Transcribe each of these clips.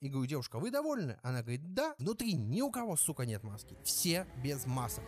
И говорю, девушка, вы довольны? Она говорит, да. Внутри ни у кого, сука, нет маски. Все без масок.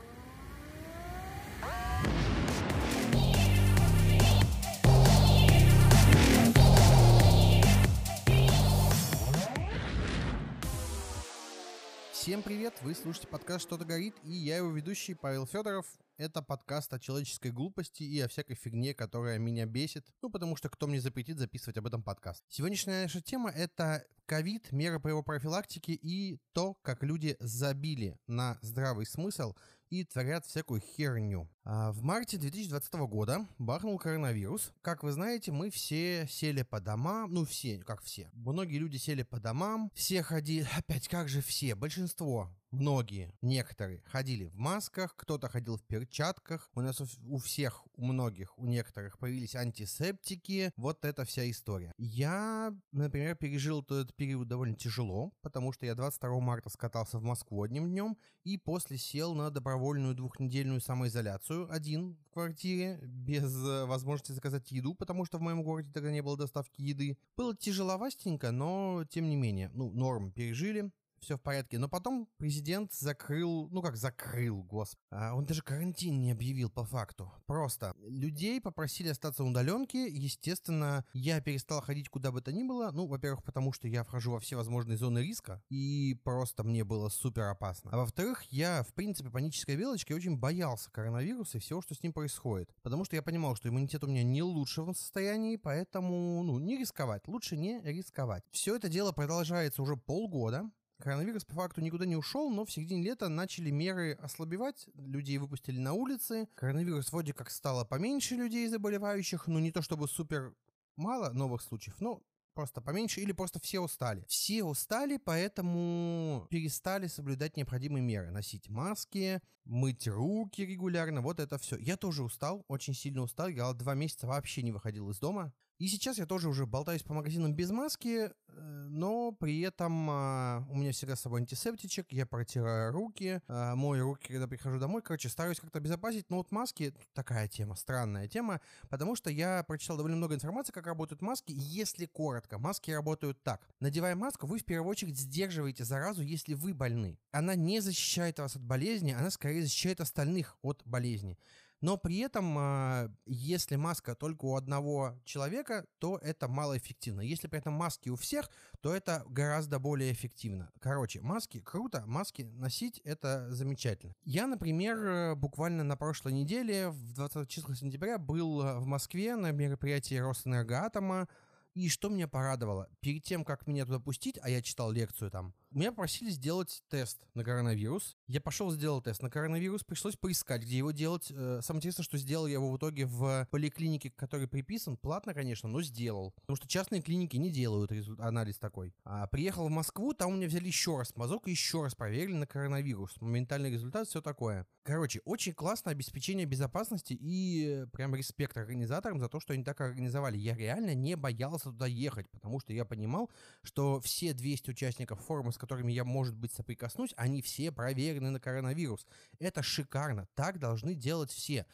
Всем привет! Вы слушаете подкаст «Что-то горит» и я его ведущий Павел Федоров. Это подкаст о человеческой глупости и о всякой фигне, которая меня бесит. Ну, потому что кто мне запретит записывать об этом подкаст. Сегодняшняя наша тема — это ковид, меры по его профилактике и то, как люди забили на здравый смысл и творят всякую херню. А в марте 2020 года бахнул коронавирус. Как вы знаете, мы все сели по домам. Ну, все, как все. Многие люди сели по домам. Все ходили... Опять, как же все? Большинство многие, некоторые ходили в масках, кто-то ходил в перчатках. У нас у, всех, у многих, у некоторых появились антисептики. Вот эта вся история. Я, например, пережил этот период довольно тяжело, потому что я 22 марта скатался в Москву одним днем и после сел на добровольную двухнедельную самоизоляцию один в квартире без э, возможности заказать еду, потому что в моем городе тогда не было доставки еды. Было тяжеловастенько, но тем не менее, ну, норм пережили все в порядке. Но потом президент закрыл, ну как закрыл, господи. А он даже карантин не объявил по факту. Просто людей попросили остаться на удаленке. Естественно, я перестал ходить куда бы то ни было. Ну, во-первых, потому что я вхожу во все возможные зоны риска. И просто мне было супер опасно. А во-вторых, я, в принципе, панической белочкой очень боялся коронавируса и всего, что с ним происходит. Потому что я понимал, что иммунитет у меня не лучшего состоянии, поэтому, ну, не рисковать. Лучше не рисковать. Все это дело продолжается уже полгода. Коронавирус по факту никуда не ушел, но в середине лета начали меры ослабевать, людей выпустили на улицы. Коронавирус вроде как стало поменьше людей заболевающих, но не то чтобы супер мало новых случаев, но просто поменьше или просто все устали. Все устали, поэтому перестали соблюдать необходимые меры. Носить маски, мыть руки регулярно, вот это все. Я тоже устал, очень сильно устал. Я два месяца вообще не выходил из дома. И сейчас я тоже уже болтаюсь по магазинам без маски, э, но при этом а, у меня всегда с собой антисептичек, я протираю руки, а, мою руки, когда прихожу домой. Короче, стараюсь как-то обезопасить, но вот маски такая тема, странная тема, потому что я прочитал довольно много информации, как работают маски. Если коротко, маски работают так. Надевая маску, вы в первую очередь сдерживаете заразу, если вы больны. Она не защищает вас от болезни, она скорее защищает остальных от болезни. Но при этом, а, если маска только у одного человека, то это малоэффективно. Если при этом маски у всех, то это гораздо более эффективно. Короче, маски круто, маски носить это замечательно. Я, например, буквально на прошлой неделе, в 20 числах сентября, был в Москве на мероприятии Росэнергоатома, и что меня порадовало, перед тем, как меня туда пустить, а я читал лекцию там, меня просили сделать тест на коронавирус. Я пошел, сделал тест на коронавирус, пришлось поискать, где его делать. Э, самое интересное, что сделал я его в итоге в поликлинике, который приписан. Платно, конечно, но сделал. Потому что частные клиники не делают анализ такой. А приехал в Москву, там у меня взяли еще раз мазок и еще раз проверили на коронавирус. Моментальный результат, все такое. Короче, очень классное обеспечение безопасности и прям респект организаторам за то, что они так организовали. Я реально не боялся туда ехать, потому что я понимал, что все 200 участников форума, с которыми я, может быть, соприкоснусь, они все проверены на коронавирус. Это шикарно. Так должны делать все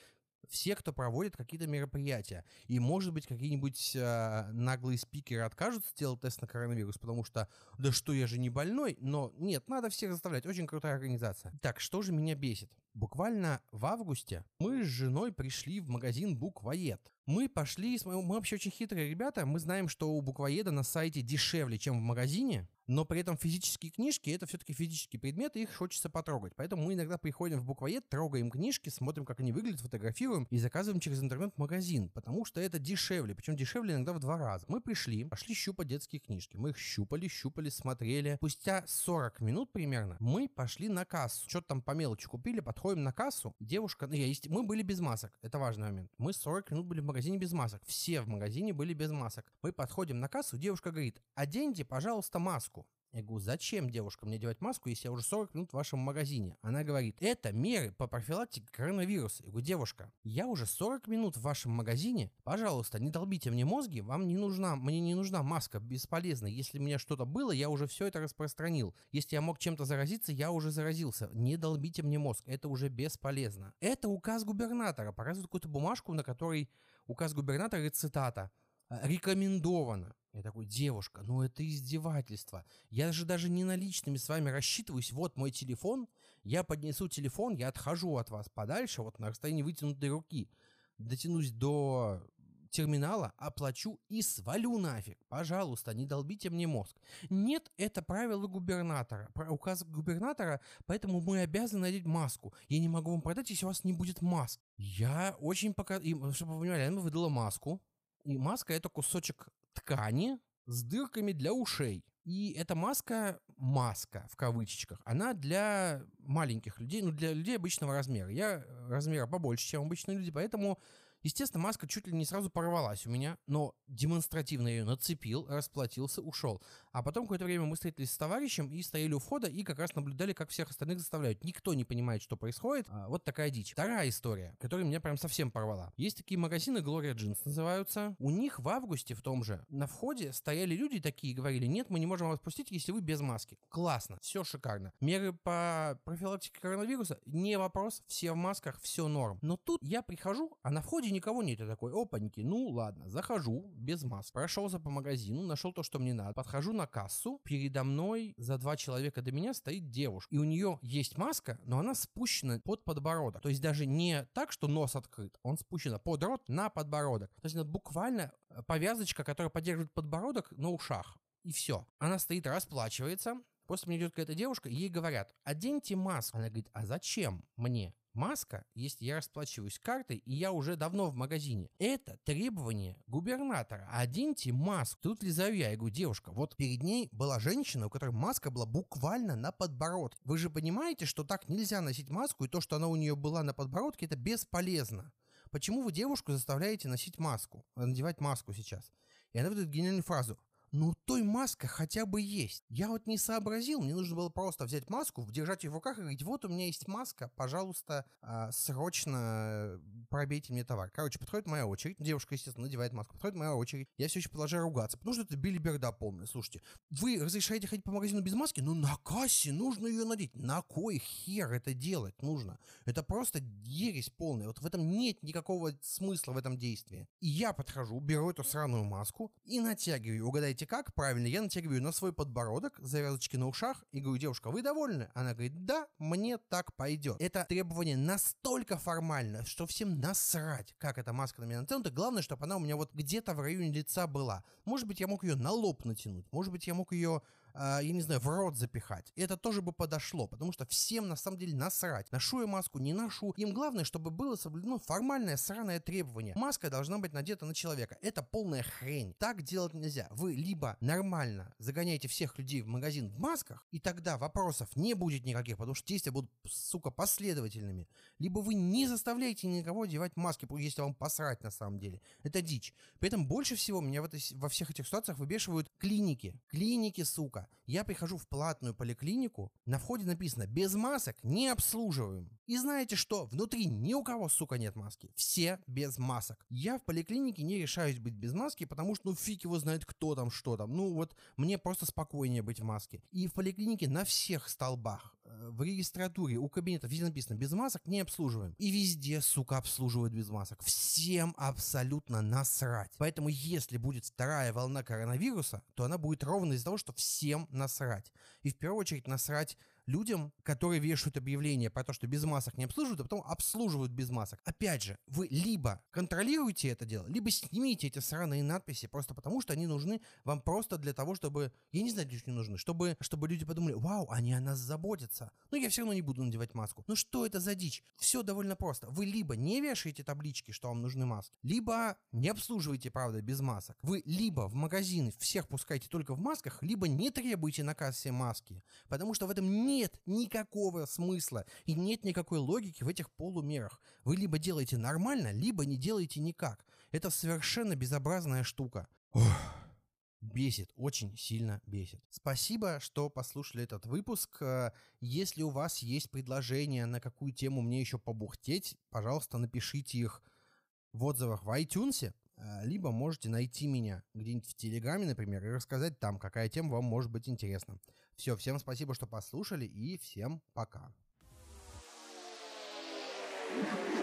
все, кто проводит какие-то мероприятия. И, может быть, какие-нибудь э, наглые спикеры откажутся делать тест на коронавирус, потому что, да что, я же не больной. Но нет, надо всех заставлять. Очень крутая организация. Так, что же меня бесит? Буквально в августе мы с женой пришли в магазин Буквоед. Мы пошли, мы вообще очень хитрые ребята, мы знаем, что у Буквоеда на сайте дешевле, чем в магазине, но при этом физические книжки — это все-таки физические предметы, их хочется потрогать. Поэтому мы иногда приходим в буквоед, трогаем книжки, смотрим, как они выглядят, фотографируем и заказываем через интернет-магазин, потому что это дешевле, причем дешевле иногда в два раза. Мы пришли, пошли щупать детские книжки. Мы их щупали, щупали, смотрели. Спустя 40 минут примерно мы пошли на кассу. Что-то там по мелочи купили, подходим на кассу. Девушка, ну, я, мы были без масок, это важный момент. Мы 40 минут были в магазине без масок. Все в магазине были без масок. Мы подходим на кассу, девушка говорит, оденьте, пожалуйста, маску. Я говорю, зачем, девушка, мне девать маску, если я уже 40 минут в вашем магазине? Она говорит, это меры по профилактике коронавируса. Я говорю, девушка, я уже 40 минут в вашем магазине, пожалуйста, не долбите мне мозги, вам не нужна, мне не нужна маска, бесполезна. Если у меня что-то было, я уже все это распространил. Если я мог чем-то заразиться, я уже заразился. Не долбите мне мозг, это уже бесполезно. Это указ губернатора, показывает какую-то бумажку, на которой указ губернатора и цитата. А, рекомендовано. Я такой, девушка, ну это издевательство. Я же даже не наличными с вами рассчитываюсь. Вот мой телефон, я поднесу телефон, я отхожу от вас подальше, вот на расстоянии вытянутой руки. Дотянусь до терминала, оплачу и свалю нафиг. Пожалуйста, не долбите мне мозг. Нет, это правило губернатора, указ губернатора, поэтому мы обязаны надеть маску. Я не могу вам продать, если у вас не будет маск. Я очень пока... И, чтобы вы понимали, она выдала маску. И маска это кусочек ткани с дырками для ушей. И эта маска, маска в кавычках, она для маленьких людей, ну для людей обычного размера. Я размера побольше, чем обычные люди, поэтому Естественно, маска чуть ли не сразу порвалась у меня, но демонстративно ее нацепил, расплатился, ушел. А потом какое-то время мы встретились с товарищем и стояли у входа и как раз наблюдали, как всех остальных заставляют. Никто не понимает, что происходит. А вот такая дичь. Вторая история, которая меня прям совсем порвала. Есть такие магазины, Gloria Jeans называются. У них в августе в том же на входе стояли люди такие и говорили, нет, мы не можем вас пустить, если вы без маски. Классно, все шикарно. Меры по профилактике коронавируса, не вопрос, все в масках, все норм. Но тут я прихожу, а на входе никого нет. Я такой, опаньки, ну ладно, захожу без маск. Прошелся по магазину, нашел то, что мне надо. Подхожу на кассу, передо мной за два человека до меня стоит девушка. И у нее есть маска, но она спущена под подбородок. То есть даже не так, что нос открыт, он спущен под рот на подбородок. То есть это буквально э, повязочка, которая поддерживает подбородок на ушах. И все. Она стоит, расплачивается, После мне идет какая-то девушка, ей говорят, оденьте маску. Она говорит, а зачем мне? Маска, если я расплачиваюсь картой, и я уже давно в магазине. Это требование губернатора. Оденьте маску. Тут лизаю я. Я говорю, девушка, вот перед ней была женщина, у которой маска была буквально на подбородке. Вы же понимаете, что так нельзя носить маску, и то, что она у нее была на подбородке, это бесполезно. Почему вы девушку заставляете носить маску, надевать маску сейчас? И она выдает гениальную фразу ну той маска хотя бы есть. Я вот не сообразил, мне нужно было просто взять маску, держать ее в руках и говорить, вот у меня есть маска, пожалуйста, а, срочно пробейте мне товар. Короче, подходит моя очередь, девушка, естественно, надевает маску, подходит моя очередь, я все еще продолжаю ругаться, потому что это билиберда полная. Слушайте, вы разрешаете ходить по магазину без маски? Ну на кассе нужно ее надеть. На кой хер это делать нужно? Это просто ересь полная. Вот в этом нет никакого смысла в этом действии. И я подхожу, беру эту сраную маску и натягиваю. Угадайте, знаете как? Правильно, я натягиваю на свой подбородок, завязочки на ушах и говорю, девушка, вы довольны? Она говорит, да, мне так пойдет. Это требование настолько формально, что всем насрать, как эта маска на меня натянута. Главное, чтобы она у меня вот где-то в районе лица была. Может быть, я мог ее на лоб натянуть, может быть, я мог ее я не знаю, в рот запихать. Это тоже бы подошло, потому что всем на самом деле насрать. Ношу я маску, не ношу. Им главное, чтобы было соблюдено формальное сраное требование. Маска должна быть надета на человека. Это полная хрень. Так делать нельзя. Вы либо нормально загоняете всех людей в магазин в масках, и тогда вопросов не будет никаких, потому что действия будут, сука, последовательными. Либо вы не заставляете никого одевать маски, если вам посрать на самом деле. Это дичь. При этом больше всего меня в этой, во всех этих ситуациях выбешивают клиники. Клиники, сука. Я прихожу в платную поликлинику, на входе написано «без масок не обслуживаем». И знаете что? Внутри ни у кого, сука, нет маски. Все без масок. Я в поликлинике не решаюсь быть без маски, потому что ну фиг его знает кто там, что там. Ну вот мне просто спокойнее быть в маске. И в поликлинике на всех столбах, в регистратуре, у кабинетов везде написано «без масок не обслуживаем». И везде, сука, обслуживают без масок. Всем абсолютно насрать. Поэтому если будет вторая волна коронавируса, то она будет ровно из-за того, что всем насрать. И в первую очередь насрать людям, которые вешают объявления про то, что без масок не обслуживают, а потом обслуживают без масок. Опять же, вы либо контролируете это дело, либо снимите эти сраные надписи просто потому, что они нужны вам просто для того, чтобы... Я не знаю, для чего они нужны. Чтобы, чтобы люди подумали, вау, они о нас заботятся. Но я все равно не буду надевать маску. Ну что это за дичь? Все довольно просто. Вы либо не вешаете таблички, что вам нужны маски, либо не обслуживаете, правда, без масок. Вы либо в магазины всех пускаете только в масках, либо не требуете на кассе маски. Потому что в этом не нет никакого смысла и нет никакой логики в этих полумерах. Вы либо делаете нормально, либо не делаете никак. Это совершенно безобразная штука. Ох, бесит, очень сильно бесит. Спасибо, что послушали этот выпуск. Если у вас есть предложения, на какую тему мне еще побухтеть, пожалуйста, напишите их в отзывах в iTunes, либо можете найти меня где-нибудь в Телеграме, например, и рассказать там, какая тема вам может быть интересна. Все, всем спасибо, что послушали, и всем пока. thank